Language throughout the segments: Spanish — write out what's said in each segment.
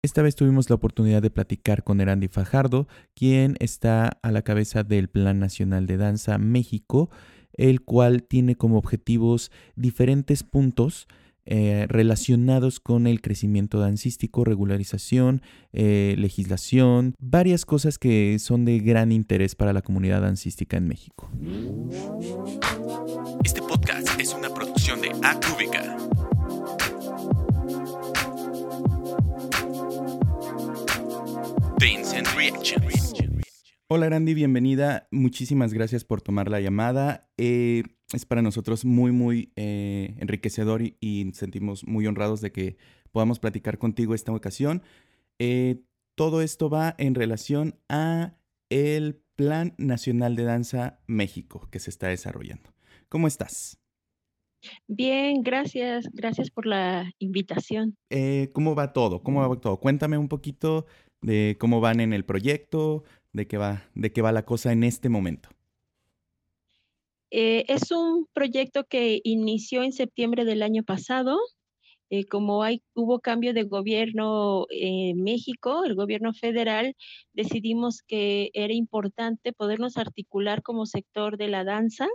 Esta vez tuvimos la oportunidad de platicar con Erandi Fajardo, quien está a la cabeza del Plan Nacional de Danza México, el cual tiene como objetivos diferentes puntos eh, relacionados con el crecimiento dancístico, regularización, eh, legislación, varias cosas que son de gran interés para la comunidad dancística en México. Este podcast es una producción de Acúbica. Hola Randy, bienvenida. Muchísimas gracias por tomar la llamada. Eh, es para nosotros muy, muy eh, enriquecedor y, sentimos muy honrados de que podamos platicar contigo esta ocasión. Eh, todo esto va en relación a el Plan Nacional de Danza México que se está desarrollando. ¿Cómo estás? Bien, gracias. Gracias por la invitación. ¿Cómo va todo? ¿Cómo va todo? Cuéntame un poquito de cómo van en el proyecto, de qué va, de qué va la cosa en este momento. Eh, es un proyecto que inició en septiembre del año pasado. Eh, como hay, hubo cambio de gobierno en México, el gobierno federal, decidimos que era importante podernos articular como sector de la danza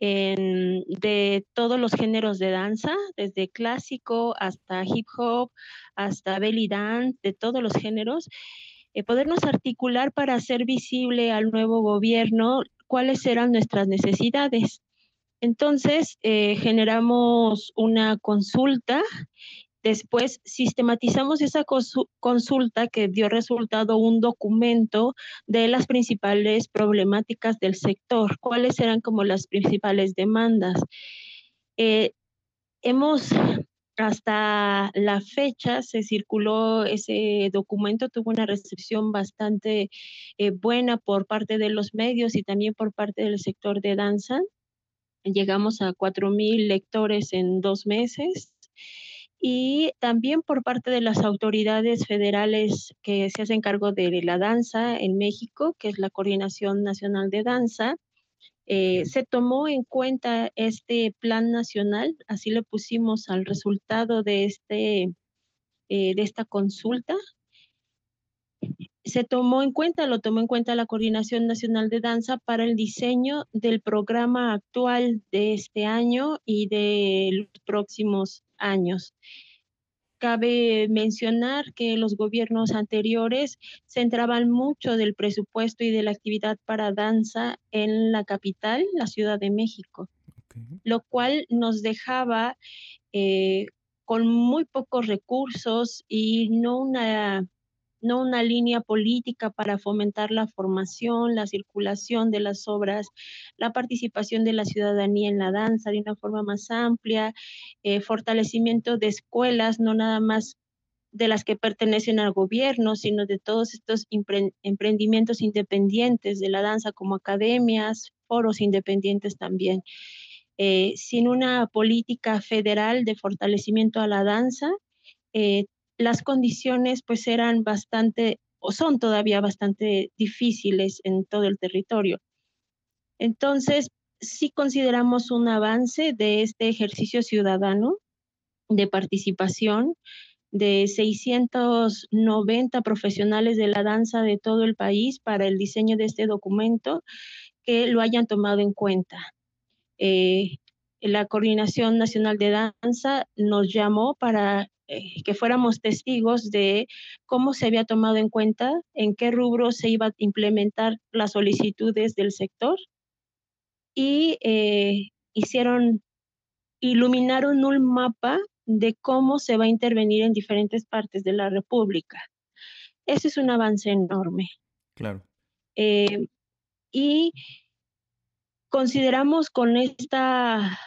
de todos los géneros de danza, desde clásico hasta hip hop, hasta belly dance, de todos los géneros, eh, podernos articular para hacer visible al nuevo gobierno cuáles eran nuestras necesidades. Entonces, eh, generamos una consulta Después sistematizamos esa consulta que dio resultado un documento de las principales problemáticas del sector, cuáles eran como las principales demandas. Eh, hemos, hasta la fecha, se circuló ese documento, tuvo una recepción bastante eh, buena por parte de los medios y también por parte del sector de danza. Llegamos a 4.000 lectores en dos meses y también por parte de las autoridades federales que se hacen cargo de la danza en México, que es la Coordinación Nacional de Danza. Eh, se tomó en cuenta este plan nacional, así le pusimos al resultado de, este, eh, de esta consulta. Se tomó en cuenta, lo tomó en cuenta la Coordinación Nacional de Danza para el diseño del programa actual de este año y de los próximos años. Cabe mencionar que los gobiernos anteriores centraban mucho del presupuesto y de la actividad para danza en la capital, la Ciudad de México, lo cual nos dejaba eh, con muy pocos recursos y no una no una línea política para fomentar la formación, la circulación de las obras, la participación de la ciudadanía en la danza de una forma más amplia, eh, fortalecimiento de escuelas, no nada más de las que pertenecen al gobierno, sino de todos estos emprendimientos independientes de la danza como academias, foros independientes también. Eh, sin una política federal de fortalecimiento a la danza, eh, las condiciones pues eran bastante o son todavía bastante difíciles en todo el territorio. Entonces, sí consideramos un avance de este ejercicio ciudadano de participación de 690 profesionales de la danza de todo el país para el diseño de este documento que lo hayan tomado en cuenta. Eh, la Coordinación Nacional de Danza nos llamó para eh, que fuéramos testigos de cómo se había tomado en cuenta, en qué rubro se iba a implementar las solicitudes del sector y eh, hicieron, iluminaron un mapa de cómo se va a intervenir en diferentes partes de la República. Ese es un avance enorme. Claro. Eh, y consideramos con esta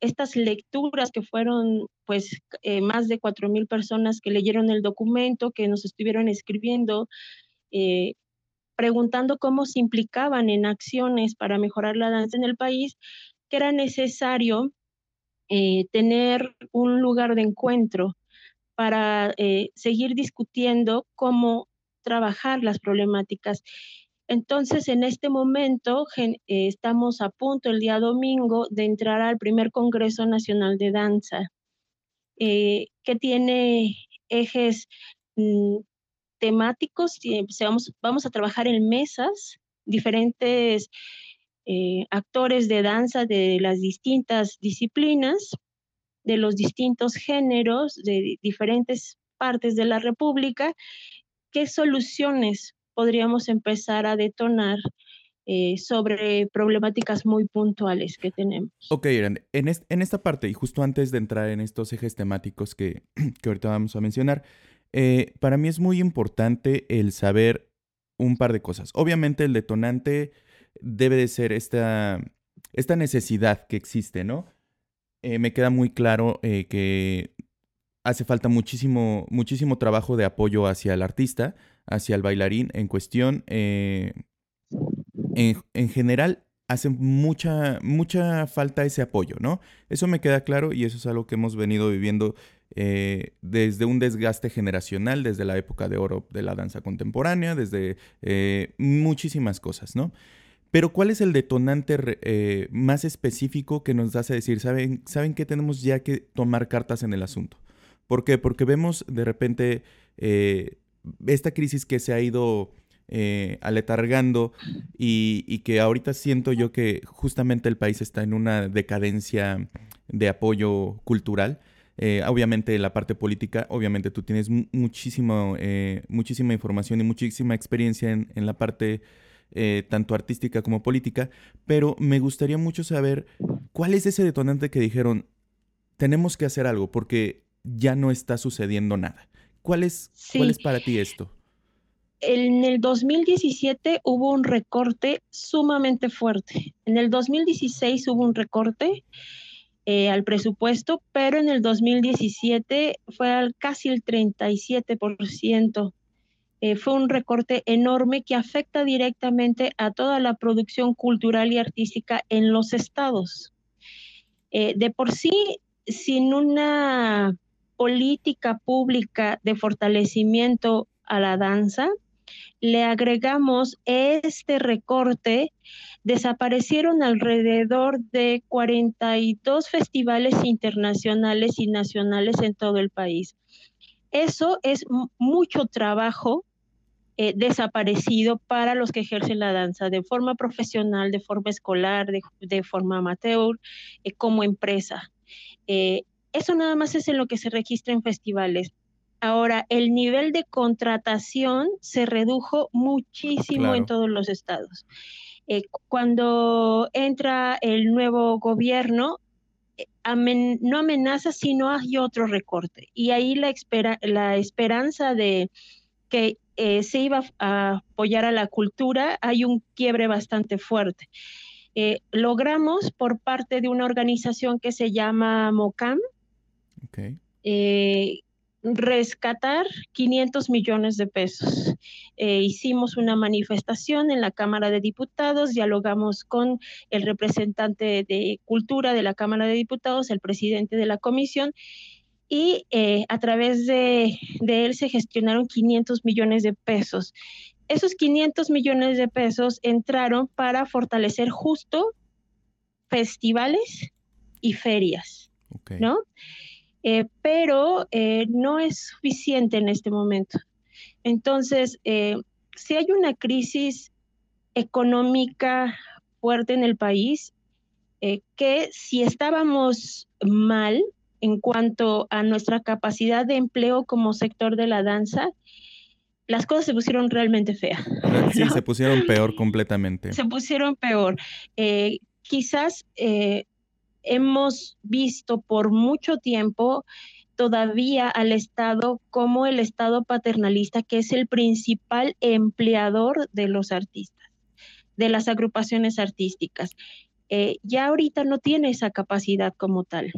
estas lecturas que fueron pues eh, más de cuatro mil personas que leyeron el documento, que nos estuvieron escribiendo, eh, preguntando cómo se implicaban en acciones para mejorar la danza en el país, que era necesario eh, tener un lugar de encuentro para seguir discutiendo cómo trabajar las problemáticas. Entonces, en este momento eh, estamos a punto el día domingo de entrar al primer Congreso Nacional de Danza, eh, que tiene ejes mm, temáticos, vamos, vamos a trabajar en mesas, diferentes eh, actores de danza de las distintas disciplinas, de los distintos géneros, de diferentes partes de la República, qué soluciones podríamos empezar a detonar eh, sobre problemáticas muy puntuales que tenemos. Ok, Irán, en, en, esta parte, y justo antes de entrar en estos ejes temáticos que, que ahorita vamos a mencionar, eh, para mí es muy importante el saber un par de cosas. Obviamente el detonante debe de ser esta, esta necesidad que existe, ¿no? Eh, me queda muy claro que hace falta muchísimo, muchísimo trabajo de apoyo hacia el artista, hacia el bailarín en cuestión en, general hace mucha, mucha falta ese apoyo, ¿no? Eso me queda claro y eso es algo que hemos venido viviendo eh, desde un desgaste generacional, desde la época de oro de la danza contemporánea, desde eh, muchísimas cosas, ¿no? Pero ¿cuál es el detonante eh, más específico que nos hace decir, ¿saben, ¿saben que tenemos ya que tomar cartas en el asunto? ¿Por qué? Porque vemos de repente esta crisis que se ha ido eh, aletargando y, que ahorita siento yo que justamente el país está en una decadencia de apoyo cultural. Eh, obviamente la parte política, obviamente tú tienes muchísimo, eh, muchísima información y muchísima experiencia en, en la parte tanto artística como política, pero me gustaría mucho saber cuál es ese detonante que dijeron, tenemos que hacer algo porque ya no está sucediendo nada. ¿Cuál es, ¿cuál es para ti esto? en el 2017 hubo un recorte sumamente fuerte. En el 2016 hubo un recorte eh, al presupuesto, pero en el 2017 fue al casi el 37%. Eh, fue un recorte enorme que afecta directamente a toda la producción cultural y artística en los estados. Eh, de por sí, sin una política pública de fortalecimiento a la danza, le agregamos este recorte, desaparecieron alrededor de 42 festivales internacionales y nacionales en todo el país. Eso es mucho trabajo eh, desaparecido para los que ejercen la danza de forma profesional, de forma escolar, de, forma amateur, eh, como empresa. Eh, eso nada más es en lo que se registra en festivales. Ahora, el nivel de contratación se redujo muchísimo en todos los estados. Eh, cuando entra el nuevo gobierno, eh, no amenaza, sino hay otro recorte. Y ahí la, la esperanza de que eh, se iba a apoyar a la cultura, hay un quiebre bastante fuerte. logramos por parte de una organización que se llama MOCAM, okay rescatar 500 millones de pesos. Eh, hicimos una manifestación en la Cámara de Diputados, dialogamos con el representante de Cultura de la Cámara de Diputados, el presidente de la comisión, y eh, a través de, de él se gestionaron 500 millones de pesos. Esos 500 millones de pesos entraron para fortalecer justo festivales y ferias, ¿no? Eh, pero eh, no es suficiente en este momento. Entonces, eh, si hay una crisis económica fuerte en el país, que si estábamos mal en cuanto a nuestra capacidad de empleo como sector de la danza, las cosas se pusieron realmente feas. Sí, se pusieron peor completamente. Se pusieron peor. quizás hemos visto por mucho tiempo todavía al Estado como el Estado paternalista, que es el principal empleador de los artistas, de las agrupaciones artísticas. Eh, ya ahorita no tiene esa capacidad como tal,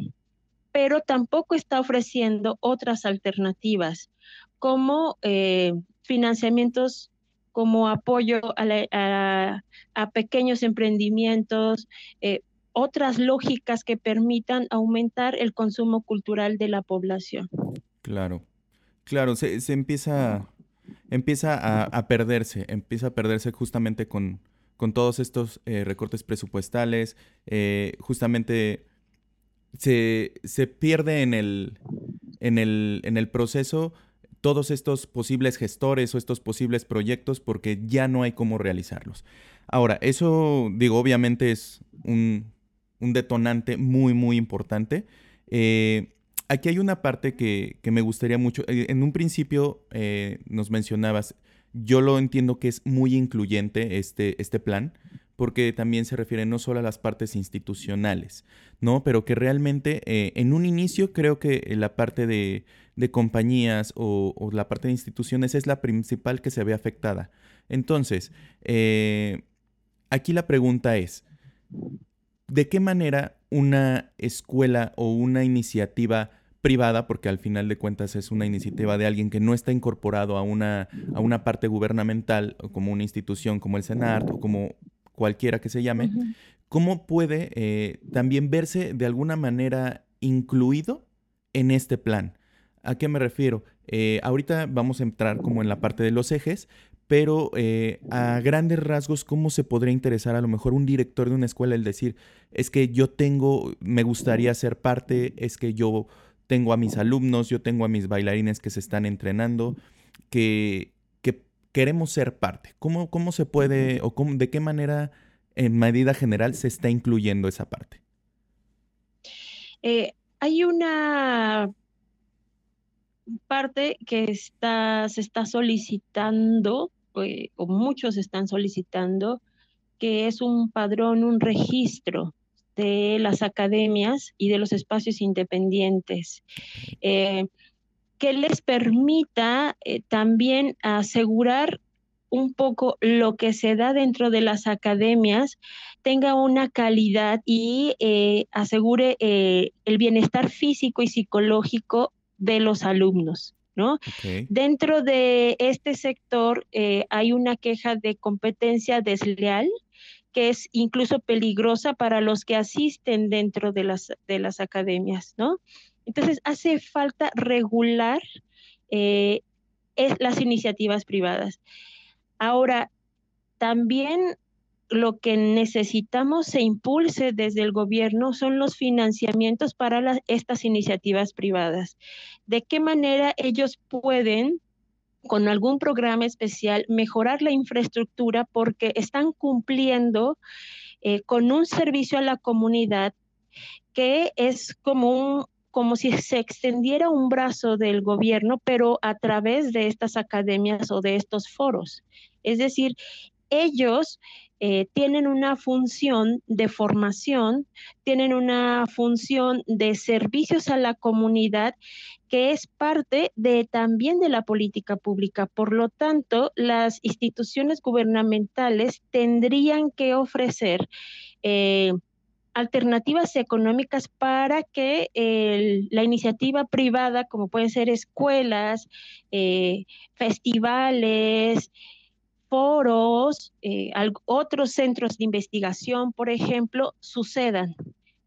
pero tampoco está ofreciendo otras alternativas como eh, financiamientos como apoyo a, pequeños emprendimientos, eh, otras lógicas que permitan aumentar el consumo cultural de la población. Claro, claro, se, empieza, empieza a, perderse, empieza a perderse justamente con, con todos estos eh, recortes presupuestales, eh, justamente se, se, pierde en el, en el, en el proceso todos estos posibles gestores o estos posibles proyectos porque ya no hay cómo realizarlos. Ahora, eso, digo, obviamente es un, detonante muy, muy importante. Eh, aquí hay una parte que, me gustaría mucho. Eh, en un principio eh, nos mencionabas, yo lo entiendo que es muy incluyente este, este plan porque también se refiere no solo a las partes institucionales, ¿no? Pero que realmente en un inicio creo que la parte de, compañías o, la parte de instituciones es la principal que se ve afectada. Entonces, aquí la pregunta es, ¿de qué manera una escuela o una iniciativa privada, porque al final de cuentas es una iniciativa de alguien que no está incorporado a una, a una parte gubernamental, como una institución como el Senat o como cualquiera que se llame, ¿cómo puede eh, también verse de alguna manera incluido en este plan? ¿A qué me refiero? Eh, ahorita vamos a entrar como en la parte de los ejes, pero eh, a grandes rasgos, ¿cómo se podría interesar a lo mejor un director de una escuela el decir, es que yo tengo, me gustaría ser parte, es que yo tengo a mis alumnos, yo tengo a mis bailarines que se están entrenando, que queremos ser parte. ¿Cómo, cómo se puede o cómo, de qué manera en medida general se está incluyendo esa parte? Eh, hay una parte que está, se está solicitando, eh, o muchos están solicitando, que es un padrón, un registro de las academias y de los espacios independientes. Eh, que les permita eh, también asegurar un poco lo que se da dentro de las academias tenga una calidad y eh, asegure el bienestar físico y psicológico de los alumnos. ¿No? Dentro de este sector hay una queja de competencia desleal que es incluso peligrosa para los que asisten dentro de las, de las academias, ¿no? Entonces, hace falta regular eh, las iniciativas privadas. Ahora, también lo que necesitamos se impulse desde el gobierno son los financiamientos para estas iniciativas privadas. ¿De qué manera ellos pueden, con algún programa especial, mejorar la infraestructura porque están cumpliendo eh, con un servicio a la comunidad que es como un, como si se extendiera un brazo del gobierno, pero a través de estas academias o de estos foros. Es decir, ellos eh, tienen una función de formación, tienen una función de servicios a la comunidad que es parte de también de la política pública. Por lo tanto, las instituciones gubernamentales tendrían que ofrecer eh, alternativas económicas para que la iniciativa privada, como pueden ser escuelas, eh, festivales, foros, eh, otros centros de investigación, por ejemplo, sucedan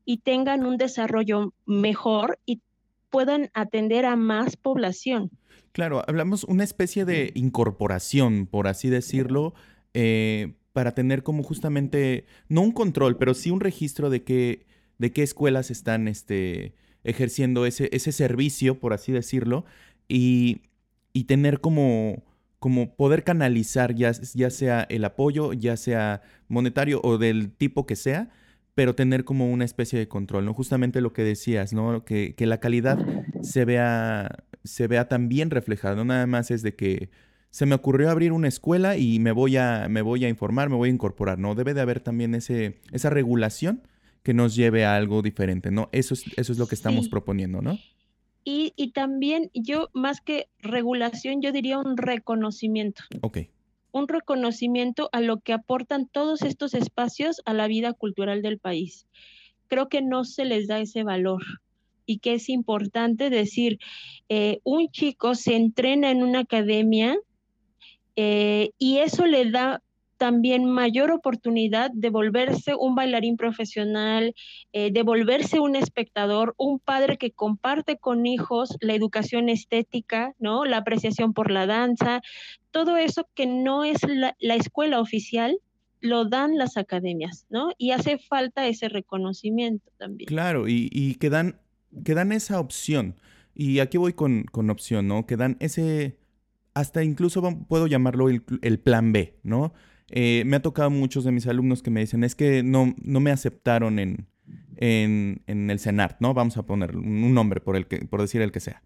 y tengan un desarrollo mejor y puedan atender a más población. Claro, hablamos una especie de incorporación, por así decirlo, eh, para tener como justamente, no un control, pero sí un registro de qué, de qué escuelas están este, ejerciendo ese, ese servicio, por así decirlo, y, tener como, como poder canalizar ya, ya sea el apoyo, ya sea monetario o del tipo que sea, pero tener como una especie de control, ¿no? Justamente lo que decías, ¿no? Que, que la calidad se vea, se vea también reflejada, no nada más es de que se me ocurrió abrir una escuela y me voy a, me voy a informar, me voy a incorporar, ¿no? Debe de haber también ese, esa regulación que nos lleve a algo diferente, ¿no? Eso es, eso es lo que estamos proponiendo, ¿no? Y, y, también yo, más que regulación, yo diría un reconocimiento. Ok. Un reconocimiento a lo que aportan todos estos espacios a la vida cultural del país. Creo que no se les da ese valor y que es importante decir, eh, un chico se entrena en una academia eh, y eso le da también mayor oportunidad de volverse un bailarín profesional, eh, de volverse un espectador, un padre que comparte con hijos la educación estética, ¿no? La apreciación por la danza, todo eso que no es la, escuela oficial, lo dan las academias, ¿no? Y hace falta ese reconocimiento también. Claro, y, y que, dan, esa opción. Y aquí voy con, con opción, ¿no? Que dan ese, hasta incluso puedo llamarlo el, el plan B, ¿no? Eh, me ha tocado muchos de mis alumnos que me dicen, es que no, no me aceptaron en, en, en el CENART, ¿no? Vamos a poner un nombre por, el que, por decir el que sea.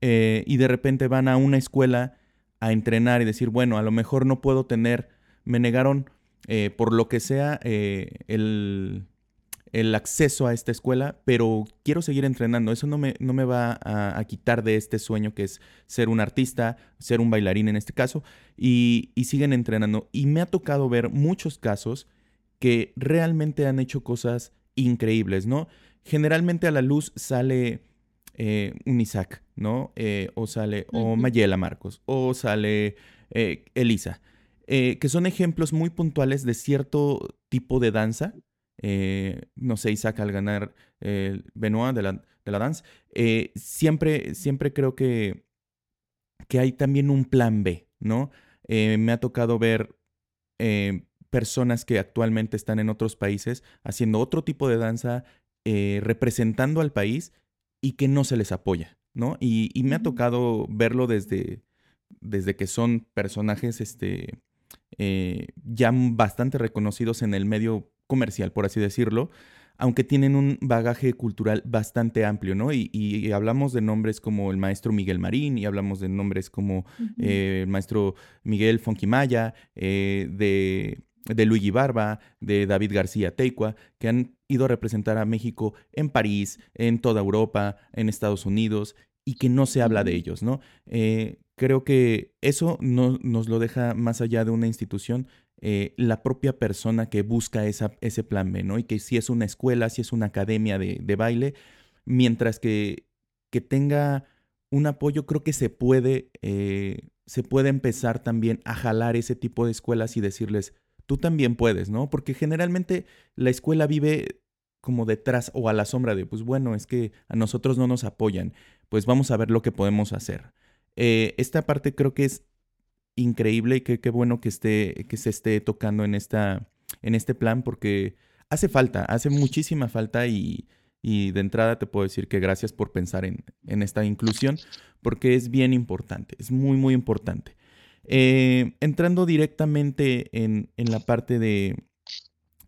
Eh, y de repente van a una escuela a entrenar y decir, bueno, a lo mejor no puedo tener, me negaron eh, por lo que sea el, el acceso a esta escuela, pero quiero seguir entrenando. Eso no me, no me va a, quitar de este sueño que es ser un artista, ser un bailarín en este caso, y, siguen entrenando. Y me ha tocado ver muchos casos que realmente han hecho cosas increíbles, ¿no? Generalmente a la luz sale eh, un Isaac, ¿no? Eh, o sale, o Mayela Marcos, o sale eh, Elisa, que son ejemplos muy puntuales de cierto tipo de danza eh, no sé, Isaac al ganar el Benoit de la, de la dance, eh, siempre, siempre creo que, que hay también un plan B, ¿no? Eh, me ha tocado ver personas que actualmente están en otros países haciendo otro tipo de danza, representando al país y que no se les apoya, ¿no? Y, y me ha tocado verlo desde, desde que son personajes este, ya bastante reconocidos en el medio comercial, por así decirlo, aunque tienen un bagaje cultural bastante amplio, ¿no? Y, hablamos de nombres como el maestro Miguel Marín, y hablamos de nombres como eh, el maestro Miguel Fonquimaya, eh, de, de Luigi Barba, de David García Teicua, que han ido a representar a México en París, en toda Europa, en Estados Unidos, y que no se habla de ellos, ¿no? Eh, creo que eso no, nos lo deja más allá de una institución, eh, la propia persona que busca ese plan B, ¿no? Y que si es una escuela, si es una academia de, baile, mientras que, que, tenga un apoyo, creo que se puede, eh, se puede empezar también a jalar ese tipo de escuelas y decirles, tú también puedes, ¿no? Porque generalmente la escuela vive como detrás o a la sombra de, pues bueno, es que a nosotros no nos apoyan, pues vamos a ver lo que podemos hacer. Eh, esta parte creo que es increíble y qué bueno que, esté, que se esté tocando en, esta, en este plan porque hace falta, hace muchísima falta y, de entrada te puedo decir que gracias por pensar en, esta inclusión porque es bien importante, es muy, muy importante. Eh, entrando directamente en, la parte de,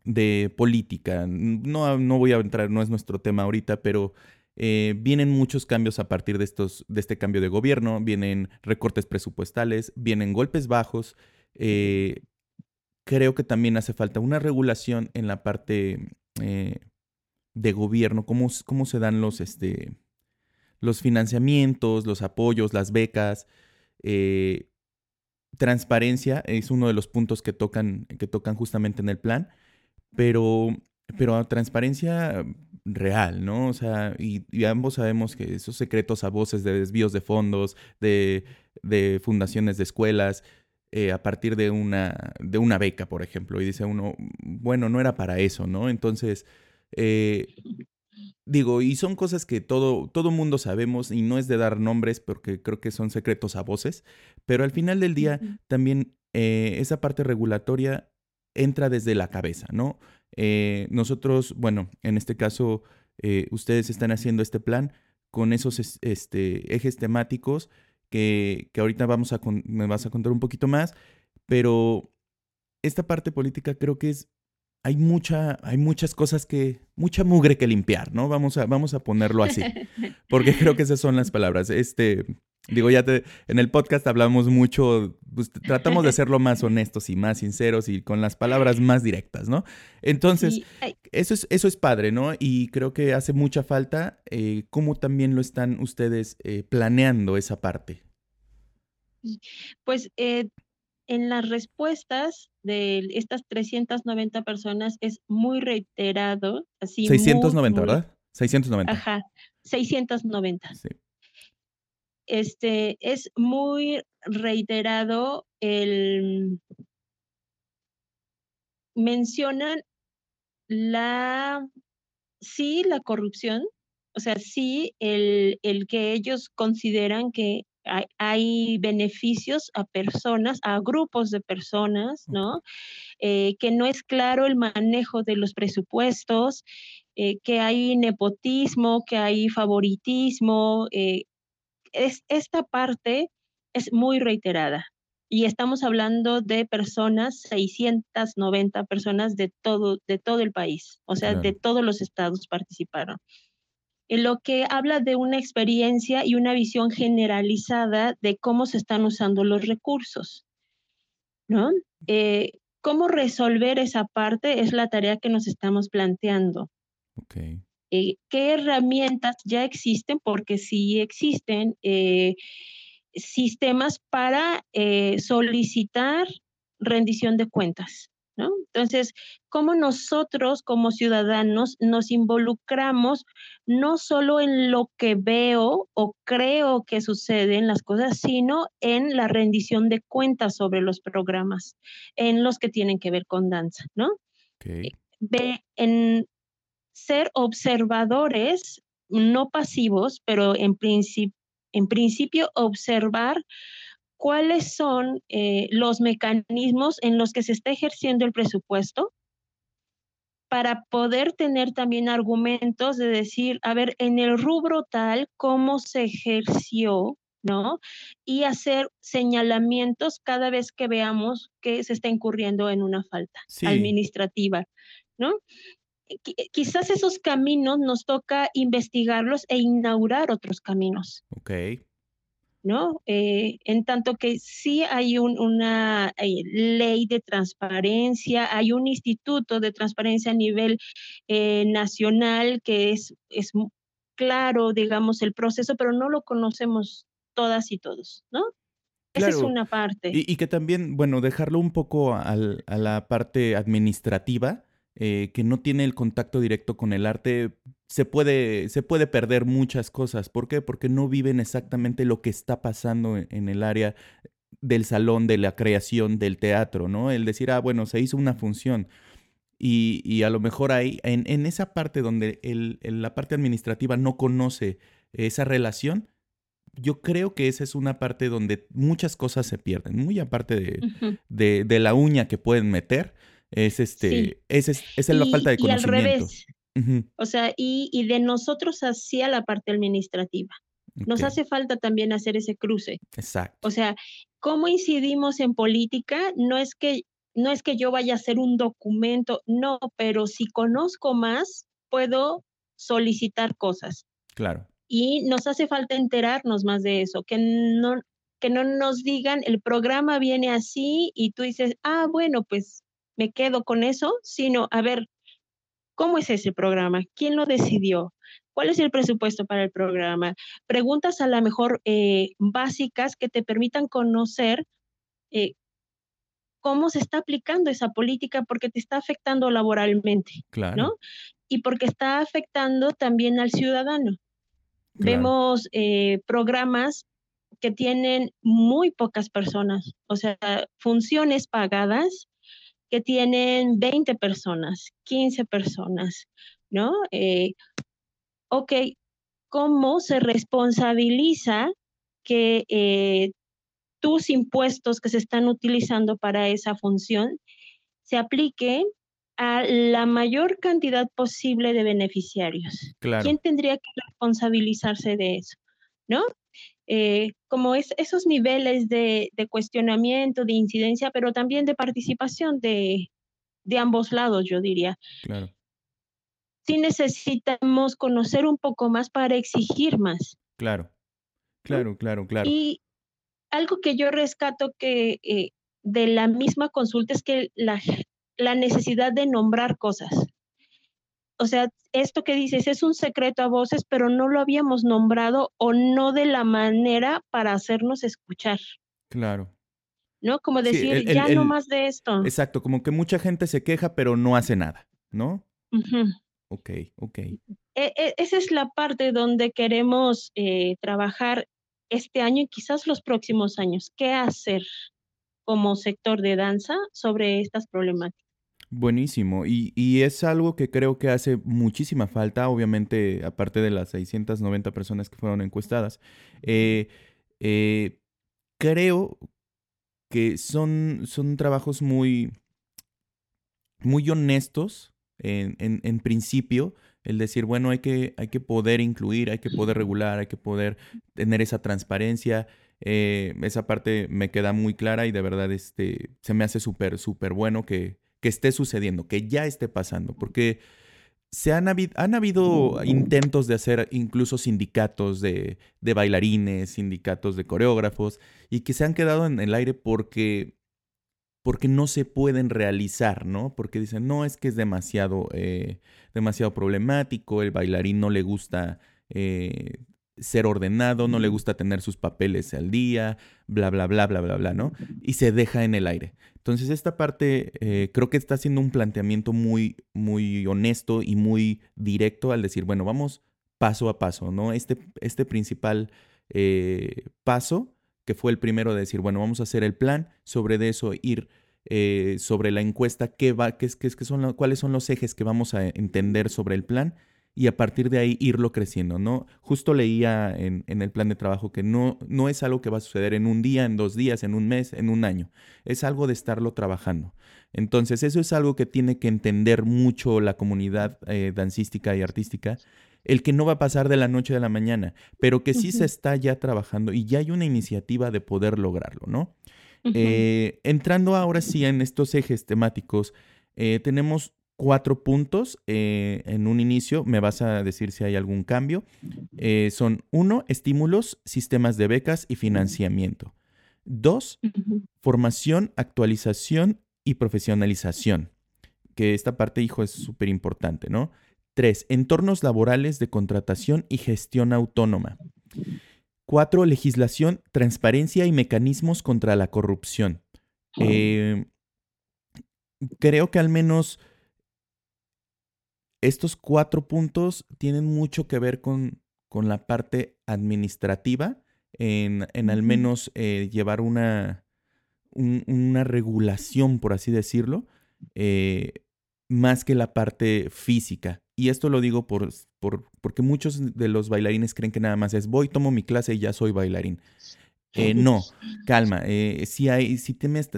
de política, no, no voy a entrar, no es nuestro tema ahorita, pero eh, vienen muchos cambios a partir de, estos, de este cambio de gobierno, vienen recortes presupuestales, vienen golpes bajos. Eh, creo que también hace falta una regulación en la parte eh, de gobierno, cómo, cómo, se dan los, este, los financiamientos, los apoyos, las becas. transparencia es uno de los puntos que tocan, que tocan justamente en el plan, pero, pero transparencia real, ¿no? O sea, y, ambos sabemos que esos secretos a voces de desvíos de fondos, de, de fundaciones de escuelas, eh, a partir de una, de una beca, por ejemplo, y dice uno, bueno, no era para eso, ¿no? Entonces, eh, digo, y son cosas que todo, todo mundo sabemos y no es de dar nombres porque creo que son secretos a voces, pero al final del día también eh, esa parte regulatoria entra desde la cabeza, ¿no? Eh, nosotros, bueno, en este caso, eh, ustedes están haciendo este plan con esos este, ejes temáticos que, que ahorita vamos a me vas a contar un poquito más, pero esta parte política creo que es, hay, mucha, hay muchas cosas que, mucha mugre que limpiar, ¿no? Vamos a, vamos a ponerlo así, porque creo que esas son las palabras. Este, Digo, ya te, en el podcast hablamos mucho, pues, tratamos de ser lo más honestos y más sinceros y con las palabras más directas, ¿no? Entonces, eso es, eso es padre, ¿no? Y creo que hace mucha falta eh, cómo también lo están ustedes eh, planeando esa parte. Pues eh, en las respuestas de estas 390 personas es muy reiterado, así 690, ¿verdad? 690. Ajá, 690. Sí este, es muy reiterado el mencionan la sí la corrupción, o sea, sí el, el que ellos consideran que hay, hay, beneficios a personas, a grupos de personas, ¿no? Eh, que no es claro el manejo de los presupuestos, eh, que hay nepotismo, que hay favoritismo, eh, es, esta parte es muy reiterada y estamos hablando de personas, 690 personas de todo, de todo el país, o sea, de todos los estados participaron. En lo que habla de una experiencia y una visión generalizada de cómo se están usando los recursos, ¿no? Eh, ¿Cómo resolver esa parte? Es la tarea que nos estamos planteando. Okay. Eh, ¿Qué herramientas ya existen? Porque sí existen eh, sistemas para eh, solicitar rendición de cuentas. ¿no? Entonces, ¿cómo nosotros como ciudadanos nos involucramos no solo en lo que veo o creo que sucede en las cosas, sino en la rendición de cuentas sobre los programas, en los que tienen que ver con danza, ¿no? Ve en ser observadores, no pasivos, pero en, en principio observar cuáles son eh, los mecanismos en los que se está ejerciendo el presupuesto para poder tener también argumentos de decir, a ver, en el rubro tal, cómo se ejerció, ¿no? Y hacer señalamientos cada vez que veamos que se está incurriendo en una falta administrativa, ¿no? Quizás esos caminos nos toca investigarlos e inaugurar otros caminos. Ok. ¿No? Eh, en tanto que sí hay una eh, ley de transparencia, hay un instituto de transparencia a nivel eh, nacional que es, es claro, digamos, el proceso, pero no lo conocemos todas y todos, ¿no? Esa es una parte. Y, que también, bueno, dejarlo un poco a la parte administrativa, eh, que no tiene el contacto directo con el arte, se puede, se puede perder muchas cosas. ¿Por qué? Porque no viven exactamente lo que está pasando en, el área del salón, de la creación del teatro, ¿no? El decir, ah, bueno, se hizo una función. Y, a lo mejor ahí, en, esa parte donde el, la parte administrativa no conoce esa relación, yo creo que esa es una parte donde muchas cosas se pierden, muy aparte de, de, de la uña que pueden meter, es este, es, es, la falta de conocimiento. Y al revés. O sea, y, de nosotros hacia la parte administrativa. Nos hace falta también hacer ese cruce. Exacto. O sea, ¿cómo incidimos en política? No es que no es que yo vaya a hacer un documento, no, pero si conozco más, puedo solicitar cosas. Claro. Y nos hace falta enterarnos más de eso, que no, que no nos digan el programa viene así y tú dices, ah, bueno, pues me quedo con eso, sino a ver, ¿cómo es ese programa? ¿Quién lo decidió? ¿Cuál es el presupuesto para el programa? Preguntas a lo mejor eh, básicas que te permitan conocer eh, cómo se está aplicando esa política porque te está afectando laboralmente, claro. ¿no? Y porque está afectando también al ciudadano. Vemos eh, programas que tienen muy pocas personas, o sea, funciones pagadas que tienen 20 personas, 15 personas, ¿no? Eh, ok, ¿cómo se responsabiliza que eh, tus impuestos que se están utilizando para esa función se apliquen a la mayor cantidad posible de beneficiarios? ¿Quién tendría que responsabilizarse de eso? ¿No? Eh, como es, esos niveles de, cuestionamiento, de incidencia, pero también de participación de, ambos lados, yo diría. Claro. Sí necesitamos conocer un poco más para exigir más. Claro, claro, claro, claro. Y algo que yo rescato que eh, de la misma consulta es que la, la necesidad de nombrar cosas o sea, esto que dices es un secreto a voces, pero no lo habíamos nombrado o no de la manera para hacernos escuchar. Claro. ¿No? Como decir, ya no más de esto. Exacto, como que mucha gente se queja, pero no hace nada, ¿no? Ok, ok. E, e, esa es la parte donde queremos eh, trabajar este año y quizás los próximos años. ¿Qué hacer como sector de danza sobre estas problemáticas? Buenísimo. Y, es algo que creo que hace muchísima falta, obviamente, aparte de las 690 personas que fueron encuestadas. Eh, eh, creo que son, son trabajos muy, muy honestos en, principio, El decir, bueno, hay que, hay que poder incluir, hay que poder regular, hay que poder tener esa transparencia. Eh, esa parte me queda muy clara y de verdad este, se me hace súper, súper bueno que, que esté sucediendo, que ya esté pasando, porque se han, habido, han habido intentos de hacer incluso sindicatos de, de, bailarines, sindicatos de coreógrafos, y que se han quedado en el aire porque, porque no se pueden realizar, ¿no? Porque dicen, no, es que es demasiado, eh, demasiado problemático, el bailarín no le gusta eh, ser ordenado, no le gusta tener sus papeles al día, bla, bla, bla, bla, bla, bla, ¿no? Y se deja en el aire. Entonces, esta parte eh, creo que está haciendo un planteamiento muy, muy honesto y muy directo al decir, bueno, vamos paso a paso, ¿no? Este, este principal eh, paso, que fue el primero de decir, bueno, vamos a hacer el plan, sobre de eso ir eh, sobre la encuesta, qué va, qué, qué, qué son, cuáles son los ejes que vamos a entender sobre el plan y a partir de ahí irlo creciendo, ¿no? Justo leía en, el plan de trabajo que no, no es algo que va a suceder en un día, en dos días, en un mes, en un año, es algo de estarlo trabajando. Entonces, eso es algo que tiene que entender mucho la comunidad eh, dancística y artística, el que no va a pasar de la noche a la mañana, pero que sí se está ya trabajando y ya hay una iniciativa de poder lograrlo, ¿no? Eh, entrando ahora sí en estos ejes temáticos, eh, tenemos cuatro puntos eh, en un inicio. Me vas a decir si hay algún cambio. Eh, son uno, estímulos, sistemas de becas y financiamiento. Dos, formación, actualización y profesionalización. Que esta parte, hijo, es súper importante, ¿no? Tres, entornos laborales de contratación y gestión autónoma. Cuatro, legislación, transparencia y mecanismos contra la corrupción. Eh, creo que al menos estos cuatro puntos tienen mucho que ver con, con la parte administrativa, en, al menos eh, llevar una, una regulación, por así decirlo, eh, más que la parte física. Y esto lo digo por, por, porque muchos de los bailarines creen que nada más es voy, tomo mi clase y ya soy bailarín. Eh, no, calma. si, hay, si temes,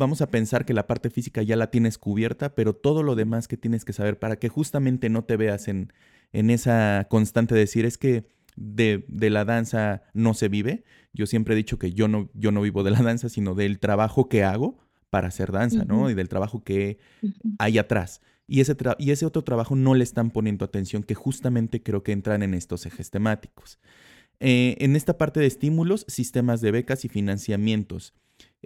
vamos a pensar que la parte física ya la tienes cubierta, pero todo lo demás que tienes que saber para que justamente no te veas en, en esa constante de decir es que de, de, la danza no se vive. Yo siempre he dicho que yo no, yo no vivo de la danza, sino del trabajo que hago para hacer danza, ¿no? Y del trabajo que hay atrás. Y ese, y ese otro trabajo no le están poniendo atención, que justamente creo que entran en estos ejes temáticos. Eh, en esta parte de estímulos, sistemas de becas y financiamientos.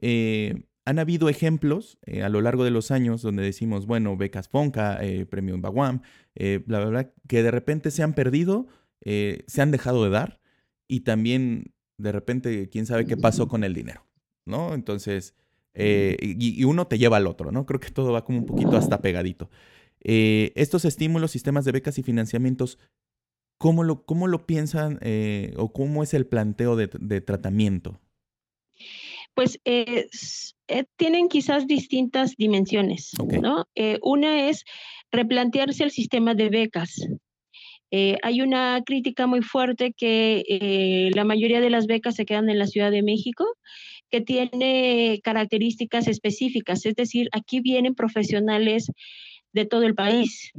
Eh, han habido ejemplos eh, a lo largo de los años donde decimos, bueno, becas Fonca, eh, premio Baguam, eh, bla, bla, bla, que de repente se han perdido, se han dejado de dar y también de repente, quién sabe qué pasó con el dinero, ¿no? Entonces, y, uno te lleva al otro, ¿no? Creo que todo va como un poquito hasta pegadito. estos estímulos, sistemas de becas y financiamientos, ¿cómo lo, cómo lo piensan o cómo es el planteo de, de tratamiento? Pues eh, tienen quizás distintas dimensiones, ¿no? Eh, una es replantearse el sistema de becas. Eh, hay una crítica muy fuerte que la mayoría de las becas se quedan en la Ciudad de México, que tiene características específicas, es decir, aquí vienen profesionales de todo el país,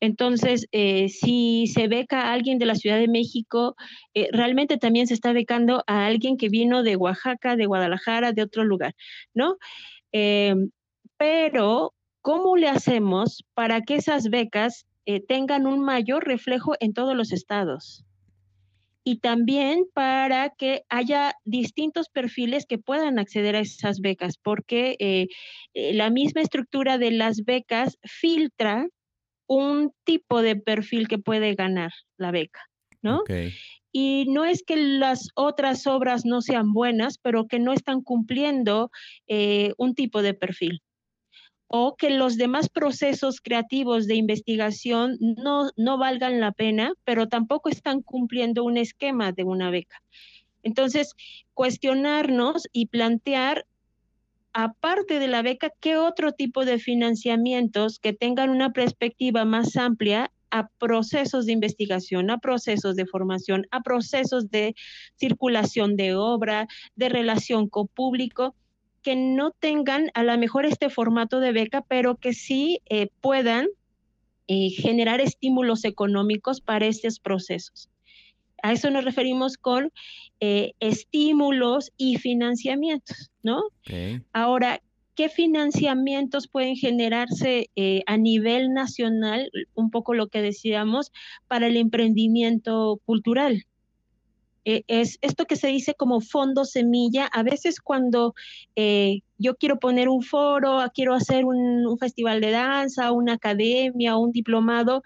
entonces, eh, si se beca a alguien de la Ciudad de México, eh, realmente también se está becando a alguien que vino de Oaxaca, de Guadalajara, de otro lugar, ¿no? Eh, pero, ¿cómo le hacemos para que esas becas tengan un mayor reflejo en todos los estados? y también para que haya distintos perfiles que puedan acceder a esas becas, porque la misma estructura de las becas filtra un tipo de perfil que puede ganar la beca, ¿no? Y no es que las otras obras no sean buenas, pero que no están cumpliendo eh, un tipo de perfil. O que los demás procesos creativos de investigación no, no valgan la pena, pero tampoco están cumpliendo un esquema de una beca. Entonces, cuestionarnos y plantear aparte de la beca, ¿qué otro tipo de financiamientos que tengan una perspectiva más amplia a procesos de investigación, a procesos de formación, a procesos de circulación de obra, de relación con público, que no tengan a lo mejor este formato de beca, pero que sí eh, puedan eh, generar estímulos económicos para estos procesos. A eso nos referimos con eh, estímulos y financiamientos, ¿no? Ahora, ¿qué financiamientos pueden generarse eh, a nivel nacional? Un poco lo que decíamos, para el emprendimiento cultural. Eh, es esto que se dice como fondo semilla. A veces cuando yo quiero poner un foro, quiero hacer un, un, festival de danza, una academia, un diplomado,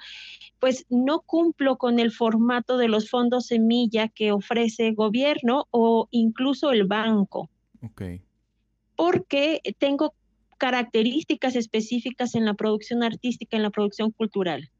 pues no cumplo con el formato de los fondos semilla que ofrece el gobierno o incluso el banco. Okay. Porque tengo características específicas en la producción artística, en la producción cultural.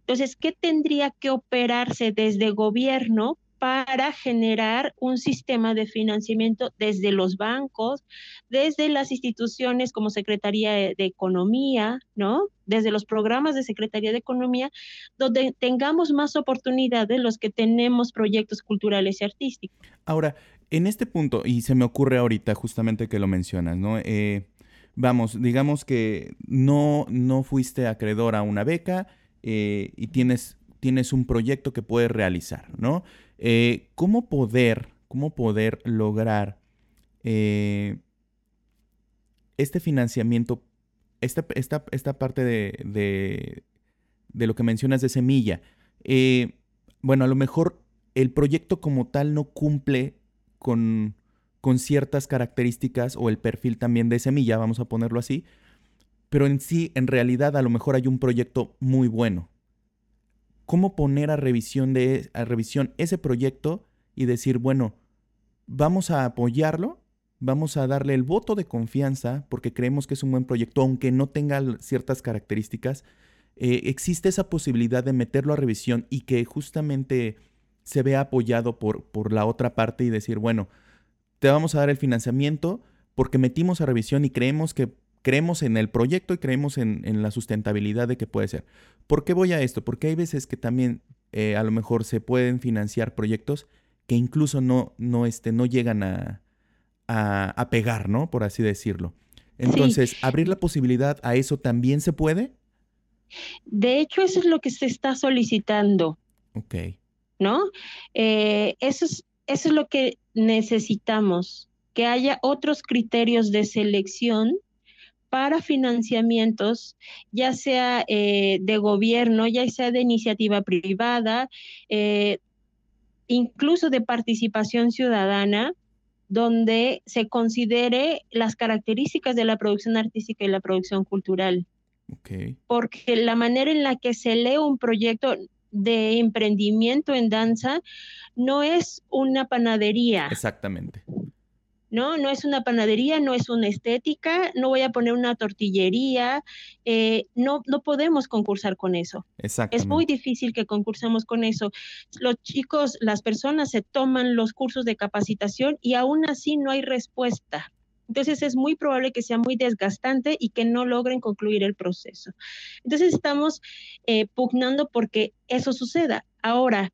Entonces, ¿qué tendría que operarse desde gobierno para generar un sistema de financiamiento desde los bancos, desde las instituciones como Secretaría de Economía, ¿no? Desde los programas de Secretaría de Economía, donde tengamos más oportunidades los que tenemos proyectos culturales y artísticos. Ahora, en este punto, y se me ocurre ahorita justamente que lo mencionas, ¿no? Eh, vamos, digamos que no, no fuiste acreedor a una beca eh, y tienes, tienes un proyecto que puedes realizar, ¿no? Eh, ¿cómo, poder, ¿Cómo poder lograr eh, este financiamiento, esta, esta, esta parte de, de, lo que mencionas de semilla? Eh, bueno, a lo mejor el proyecto como tal no cumple con, con ciertas características o el perfil también de semilla, vamos a ponerlo así, pero en sí, en realidad, a lo mejor hay un proyecto muy bueno cómo poner a revisión, de, a revisión ese proyecto y decir, bueno, vamos a apoyarlo, vamos a darle el voto de confianza porque creemos que es un buen proyecto, aunque no tenga ciertas características, eh, existe esa posibilidad de meterlo a revisión y que justamente se vea apoyado por, por la otra parte y decir, bueno, te vamos a dar el financiamiento porque metimos a revisión y creemos que creemos en el proyecto y creemos en, la sustentabilidad de que puede ser. ¿Por qué voy a esto? Porque hay veces que también eh, a lo mejor se pueden financiar proyectos que incluso no, no, este, no llegan a, a, pegar, ¿no? Por así decirlo. Entonces, ¿abrir la posibilidad a eso también se puede? De hecho, eso es lo que se está solicitando. Ok. ¿No? Eh, eso, es, eso es lo que necesitamos, que haya otros criterios de selección para financiamientos, ya sea eh, de gobierno, ya sea de iniciativa privada, eh, incluso de participación ciudadana, donde se considere las características de la producción artística y la producción cultural. Porque la manera en la que se lee un proyecto de emprendimiento en danza no es una panadería. Exactamente. ¿No? No es una panadería, no es una estética, no voy a poner una tortillería, eh, no, no podemos concursar con eso. Es muy difícil que concursemos con eso. Los chicos, las personas se toman los cursos de capacitación y aún así no hay respuesta. Entonces es muy probable que sea muy desgastante y que no logren concluir el proceso. Entonces estamos eh, pugnando porque eso suceda. Ahora,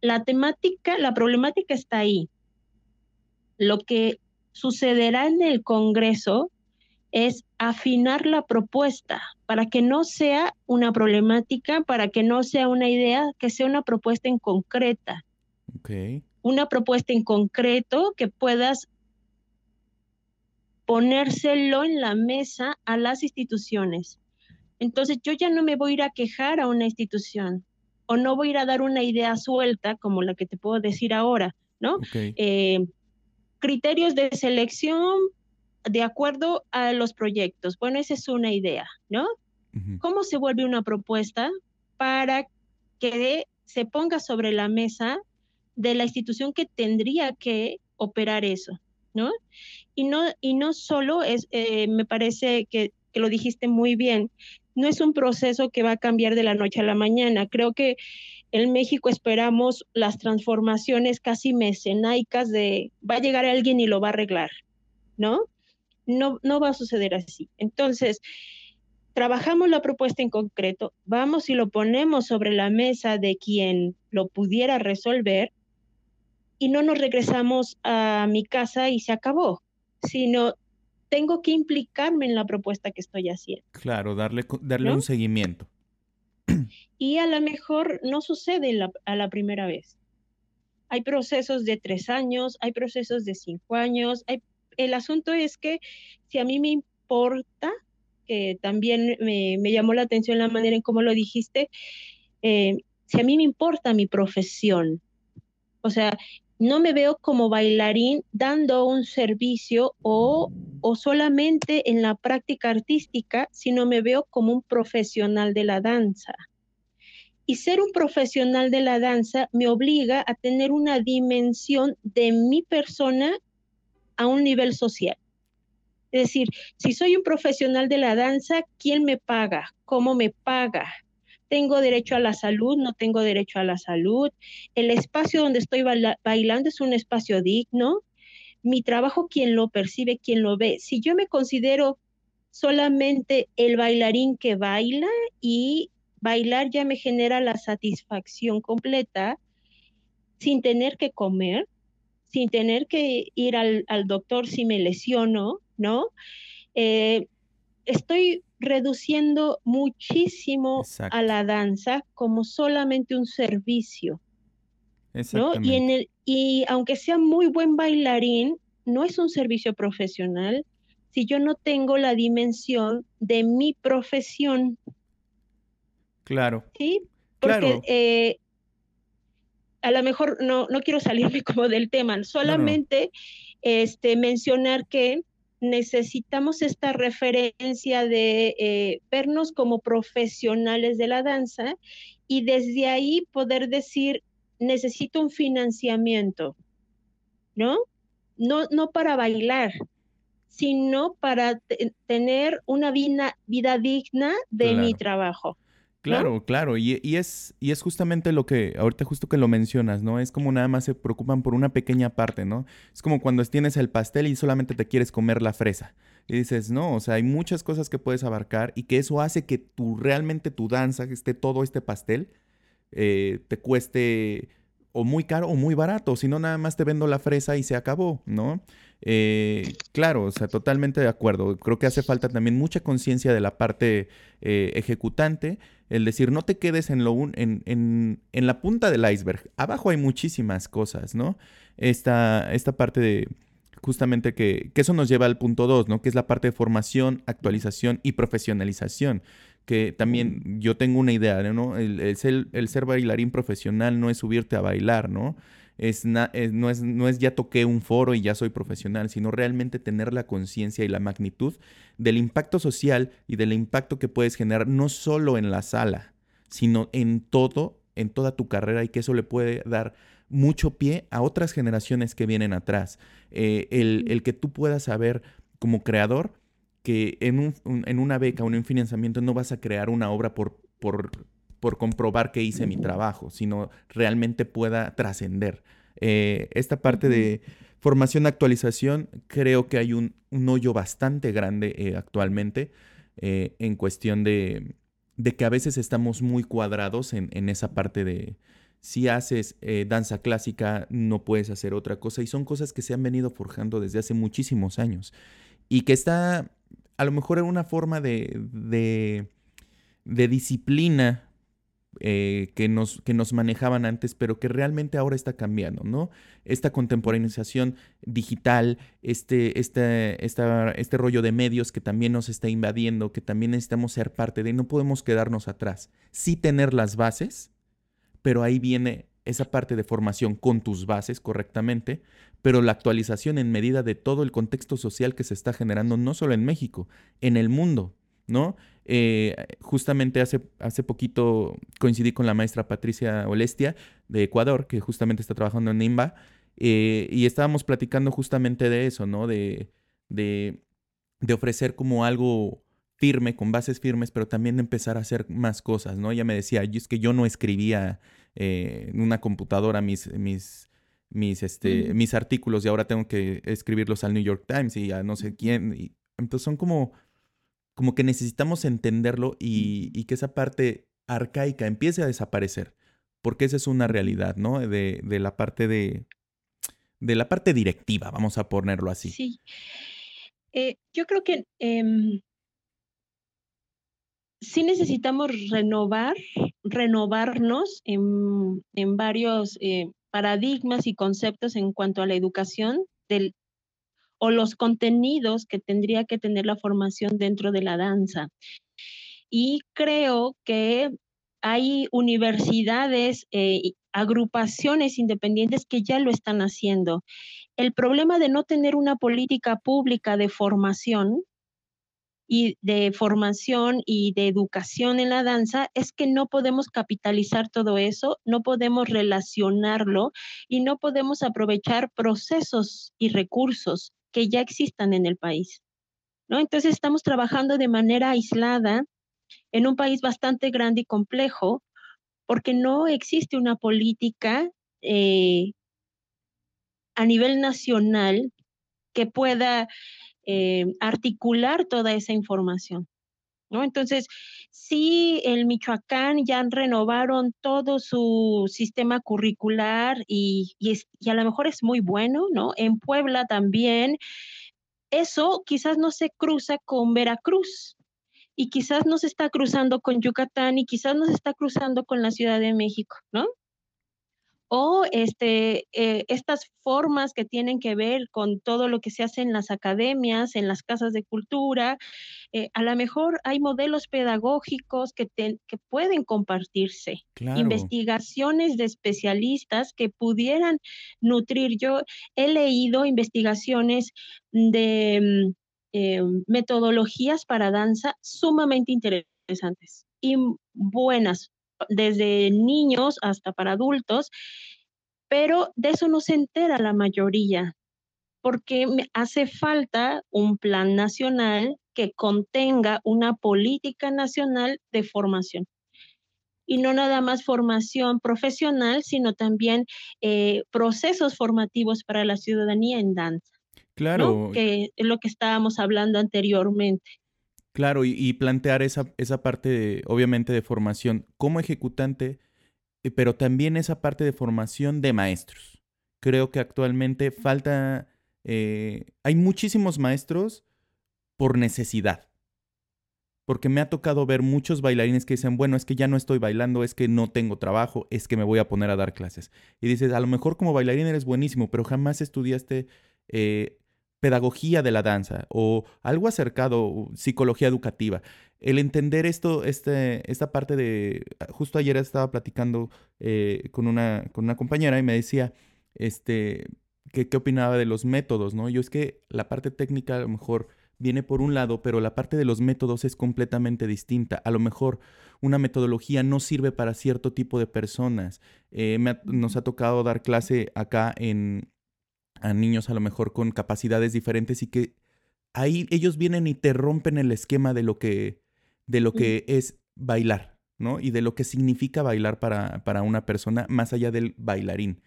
la temática, la problemática está ahí. Lo que sucederá en el Congreso es afinar la propuesta para que no sea una problemática, para que no sea una idea, que sea una propuesta en concreta. Una propuesta en concreto que puedas ponérselo en la mesa a las instituciones. Entonces yo ya no me voy a ir a quejar a una institución o no voy a ir a dar una idea suelta como la que te puedo decir ahora, ¿no? Eh, criterios de selección de acuerdo a los proyectos. Bueno, esa es una idea, ¿no? ¿Cómo se vuelve una propuesta para que se ponga sobre la mesa de la institución que tendría que operar eso, ¿no? Y no, y no solo es, eh, me parece que, que lo dijiste muy bien, no es un proceso que va a cambiar de la noche a la mañana. Creo que en México esperamos las transformaciones casi mecenaicas de va a llegar alguien y lo va a arreglar, ¿no? No, no va a suceder así. Entonces, trabajamos la propuesta en concreto, vamos y lo ponemos sobre la mesa de quien lo pudiera resolver y no nos regresamos a mi casa y se acabó, sino tengo que implicarme en la propuesta que estoy haciendo. Claro, darle, darle un seguimiento. Y a lo mejor no sucede a la primera vez. Hay procesos de tres años, hay procesos de cinco años. el asunto es que si a mí me importa, que también me, llamó la atención la manera en cómo lo dijiste, eh, si a mí me importa mi profesión, o sea, no me veo como bailarín dando un servicio o, o, solamente en la práctica artística, sino me veo como un profesional de la danza. Y ser un profesional de la danza me obliga a tener una dimensión de mi persona a un nivel social. Es decir, si soy un profesional de la danza, ¿quién me paga? ¿Cómo me paga? tengo derecho a la salud, no tengo derecho a la salud, el espacio donde estoy bailando es un espacio digno, mi trabajo, quién lo percibe, quién lo ve. Si yo me considero solamente el bailarín que baila y bailar ya me genera la satisfacción completa sin tener que comer, sin tener que ir al, doctor si me lesiono, ¿no? Eh, estoy reduciendo muchísimo a la danza como solamente un servicio. ¿No? Y, en el, y aunque sea muy buen bailarín, no es un servicio profesional si yo no tengo la dimensión de mi profesión. Claro. Sí, porque eh, a lo mejor no, no quiero salirme como del tema, solamente Este, mencionar que necesitamos esta referencia de eh, vernos como profesionales de la danza y desde ahí poder decir, necesito un financiamiento, ¿no? No, no para bailar, sino para tener una vida, vida digna de mi trabajo. Claro, claro, y, es, y es justamente lo que, ahorita justo que lo mencionas, ¿no? Es como nada más se preocupan por una pequeña parte, ¿no? Es como cuando tienes el pastel y solamente te quieres comer la fresa. Y dices, no, o sea, hay muchas cosas que puedes abarcar y que eso hace que tu, realmente tu danza, esté todo este pastel, eh, te cueste o muy caro o muy barato, si no nada más te vendo la fresa y se acabó, ¿no? Eh, claro, o sea, totalmente de acuerdo. Creo que hace falta también mucha conciencia de la parte eh, ejecutante, el decir, no te quedes en, la punta del iceberg. Abajo hay muchísimas cosas, ¿no? Esta, esta parte de, justamente que, que eso nos lleva al punto 2, ¿no? Que es la parte de formación, actualización y profesionalización que también yo tengo una idea, ¿no? El, el, ser, el, ser, bailarín profesional no es subirte a bailar, ¿no? es, no, es, no es ya toqué un foro y ya soy profesional, sino realmente tener la conciencia y la magnitud del impacto social y del impacto que puedes generar no solo en la sala, sino en todo, en toda tu carrera y que eso le puede dar mucho pie a otras generaciones que vienen atrás. Eh, el, que tú puedas saber como creador que en, un, en una beca o en un financiamiento no vas a crear una obra por, por por comprobar que hice mi trabajo, sino realmente pueda trascender. Eh, esta parte de formación actualización, creo que hay un, hoyo bastante grande eh, actualmente eh, en cuestión de, que a veces estamos muy cuadrados en, esa parte de si haces danza clásica no puedes hacer otra cosa y son cosas que se han venido forjando desde hace muchísimos años y que está a lo mejor en una forma de, de, disciplina eh, que, nos, que nos manejaban antes, pero que realmente ahora está cambiando, ¿no? Esta contemporaneización digital, este, este, este rollo de medios que también nos está invadiendo, que también necesitamos ser parte de, no podemos quedarnos atrás. Sí tener las bases, pero ahí viene esa parte de formación con tus bases correctamente, pero la actualización en medida de todo el contexto social que se está generando, no solo en México, en el mundo, ¿no? Eh, justamente hace, hace poquito coincidí con la maestra Patricia Olestia de Ecuador, que justamente está trabajando en NIMBA, eh, y estábamos platicando justamente de eso, ¿no? De, de, ofrecer como algo firme, con bases firmes, pero también empezar a hacer más cosas, ¿no? Ella me decía, es que yo no escribía eh, en una computadora mis, mis, mis, este, mis artículos y ahora tengo que escribirlos al New York Times y a no sé quién. Y, entonces son como como que necesitamos entenderlo y, que esa parte arcaica empiece a desaparecer, porque esa es una realidad, ¿no? De, la parte de, de la parte directiva, vamos a ponerlo así. Sí. Eh, yo creo que em, sí necesitamos renovar, renovarnos en, varios eh, paradigmas y conceptos en cuanto a la educación del, o los contenidos que tendría que tener la formación dentro de la danza. Y creo que hay universidades, eh, agrupaciones independientes que ya lo están haciendo. El problema de no tener una política pública de formación y de formación y de educación en la danza es que no podemos capitalizar todo eso, no podemos relacionarlo y no podemos aprovechar procesos y recursos que ya existan en el país. ¿no? Entonces estamos trabajando de manera aislada en un país bastante grande y complejo porque no existe una política eh, a nivel nacional que pueda eh, articular toda esa información. ¿no? Entonces, sí, el Michoacán ya renovaron todo su sistema curricular y, y, y a lo mejor es muy bueno, ¿no? En Puebla también. Eso quizás no se cruza con Veracruz, y quizás no se está cruzando con Yucatán y quizás no se está cruzando con la Ciudad de México, ¿no? O este, eh, estas formas que tienen que ver con todo lo que se hace en las academias, en las casas de cultura. Eh, a lo mejor hay modelos pedagógicos que, que pueden compartirse, investigaciones de especialistas que pudieran nutrir. Yo he leído investigaciones de mm, eh, metodologías para danza sumamente interesantes y buenas desde niños hasta para adultos, pero de eso no se entera la mayoría, porque hace falta un plan nacional que contenga una política nacional de formación. Y no nada más formación profesional, sino también eh, procesos formativos para la ciudadanía en danza. Claro. Que es lo que estábamos hablando anteriormente. Claro, y, plantear esa, esa parte, obviamente, de formación como ejecutante, eh, pero también esa parte de formación de maestros. Creo que actualmente falta, eh, hay muchísimos maestros por necesidad. Porque me ha tocado ver muchos bailarines que dicen, bueno, es que ya no estoy bailando, es que no tengo trabajo, es que me voy a poner a dar clases. Y dices, a lo mejor como bailarín eres buenísimo, pero jamás estudiaste eh, pedagogía de la danza o algo acercado, psicología educativa. El entender esto, este, esta parte de, justo ayer estaba platicando eh, con, una, con una compañera y me decía, este, que, qué opinaba de los métodos, ¿no? Yo es que la parte técnica a lo mejor viene por un lado, pero la parte de los métodos es completamente distinta. A lo mejor una metodología no sirve para cierto tipo de personas. Eh, nos ha tocado dar clase acá en, a niños a lo mejor con capacidades diferentes y que ahí ellos vienen y te rompen el esquema de lo que, de lo que es bailar, ¿no? Y de lo que significa bailar para, para una persona más allá del bailarín.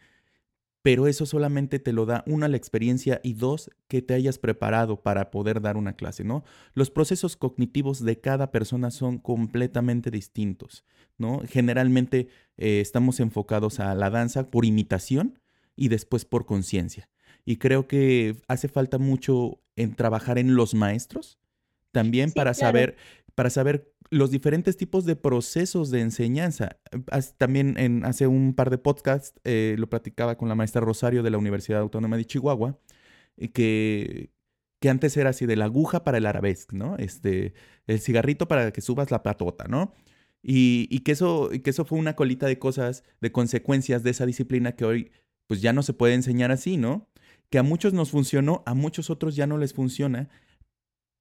Pero eso solamente te lo da, una, la experiencia y dos, que te hayas preparado para poder dar una clase, ¿no? Los procesos cognitivos de cada persona son completamente distintos, ¿no? Generalmente eh, estamos enfocados a la danza por imitación y después por conciencia. Y creo que hace falta mucho en trabajar en los maestros también para saber para saber los diferentes tipos de procesos de enseñanza. También en, hace un par de podcasts eh, lo platicaba con la maestra Rosario de la Universidad Autónoma de Chihuahua, que, que antes era así de la aguja para el arabesque, ¿no? Este, el cigarrito para que subas la patota, ¿no? Y, y, que eso, y que eso fue una colita de cosas, de consecuencias de esa disciplina que hoy pues ya no se puede enseñar así, ¿no? Que a muchos nos funcionó, a muchos otros ya no les funciona,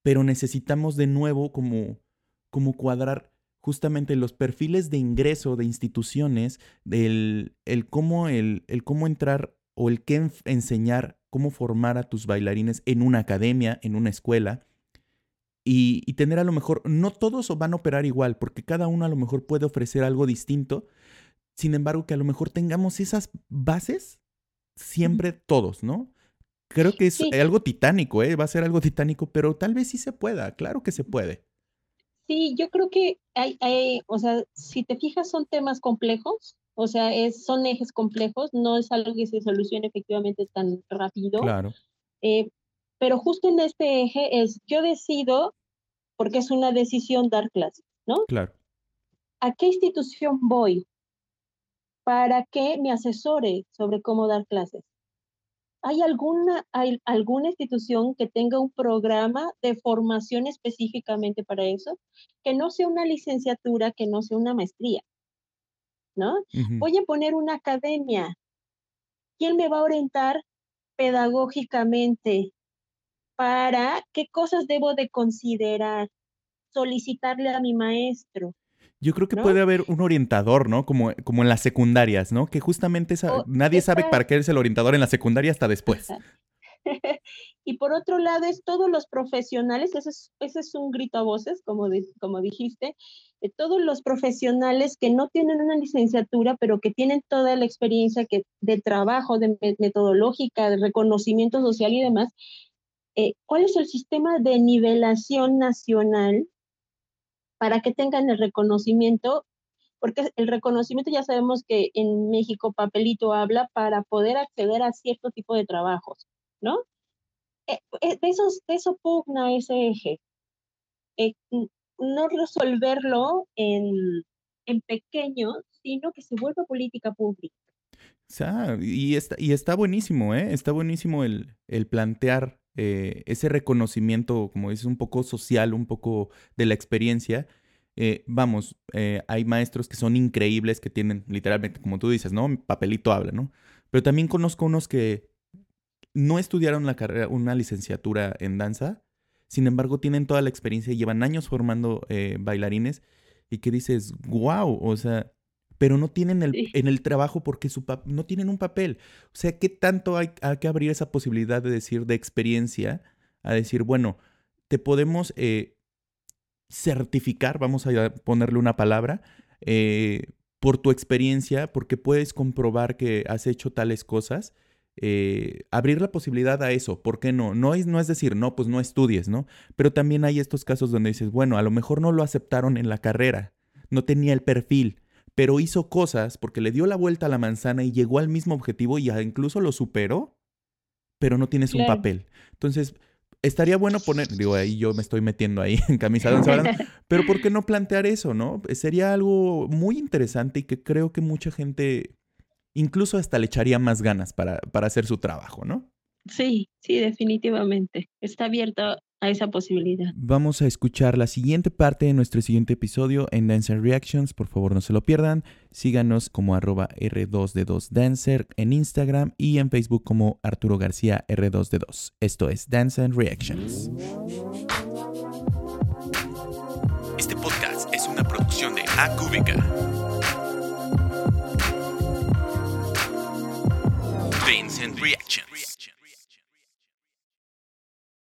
pero necesitamos de nuevo como, como cuadrar justamente los perfiles de ingreso de instituciones, del el cómo, el, el cómo entrar o el qué enseñar, cómo formar a tus bailarines en una academia, en una escuela, y, y, tener a lo mejor, no todos van a operar igual, porque cada uno a lo mejor puede ofrecer algo distinto, sin embargo que a lo mejor tengamos esas bases siempre todos, ¿no? Creo que es algo titánico, ¿eh? Va a ser algo titánico, pero tal vez sí se pueda, claro que se puede. Sí, yo creo que hay, hay o sea, si te fijas, son temas complejos, o sea, es, son ejes complejos, no es algo que se solucione efectivamente tan rápido. Claro. Eh, pero justo en este eje es, yo decido, porque es una decisión dar clases, ¿no? Claro. ¿A qué institución voy para que me asesore sobre cómo dar clases? ¿Hay alguna, hay alguna institución que tenga un programa de formación específicamente para eso? Que no sea una licenciatura, que no sea una maestría, ¿no? Voy a poner una academia. ¿Quién me va a orientar pedagógicamente para qué cosas debo de considerar? Solicitarle a mi maestro, yo creo que puede haber un orientador, ¿no? Como, como en las secundarias, ¿no? Que justamente esa, nadie sabe para qué es el orientador en la secundaria hasta después. y por otro lado es todos los profesionales, ese es, ese es un grito a voces, como, como dijiste, de todos los profesionales que no tienen una licenciatura, pero que tienen toda la experiencia que, de trabajo, de metodológica, de reconocimiento social y demás. Eh, ¿Cuál es el sistema de nivelación nacional para que tengan el reconocimiento, porque el reconocimiento ya sabemos que en México papelito habla para poder acceder a cierto tipo de trabajos, ¿no? Eh, eh, de, eso pugna ese eje. Eh, no resolverlo en, en pequeño, sino que se vuelva política pública. y, está, y está buenísimo, ¿eh? Está buenísimo el, el plantear eh, ese reconocimiento, como dices, un poco social, un poco de la experiencia. Eh, vamos, eh, hay maestros que son increíbles, que tienen literalmente, como tú dices, ¿no? Papelito habla, ¿no? Pero también conozco unos que no estudiaron la carrera, una licenciatura en danza, sin embargo tienen toda la experiencia y llevan años formando bailarines y que dices, wow, o sea, pero no tienen el, en el trabajo porque su no tienen un papel. O sea, ¿qué tanto hay, que abrir esa posibilidad de decir de experiencia a decir, bueno, te podemos eh, certificar, vamos a ponerle una palabra, eh, por tu experiencia, porque puedes comprobar que has hecho tales cosas? Eh, abrir la posibilidad a eso, ¿por qué no? No es, no es decir, no, pues no estudies, ¿no? Pero también hay estos casos donde dices, bueno, a lo mejor no lo aceptaron en la carrera, no tenía el perfil, pero hizo cosas porque le dio la vuelta a la manzana y llegó al mismo objetivo y incluso lo superó, pero no tienes un papel. Entonces, estaría bueno poner, digo, ahí yo me estoy metiendo ahí en camisa de pero ¿por qué no plantear eso, no? Sería algo muy interesante y que creo que mucha gente incluso hasta le echaría más ganas para, para hacer su trabajo, ¿no? Sí, sí, definitivamente. Está abierto a esa posibilidad. Vamos a escuchar la siguiente parte de nuestro siguiente episodio en Dancer Reactions. Por favor, no se lo pierdan. Síganos como arroba R2D2Dancer en Instagram y en Facebook como Arturo García R2D2. Esto es Dance and Reactions. Este podcast es una producción de Acúbica. Dance and Reactions.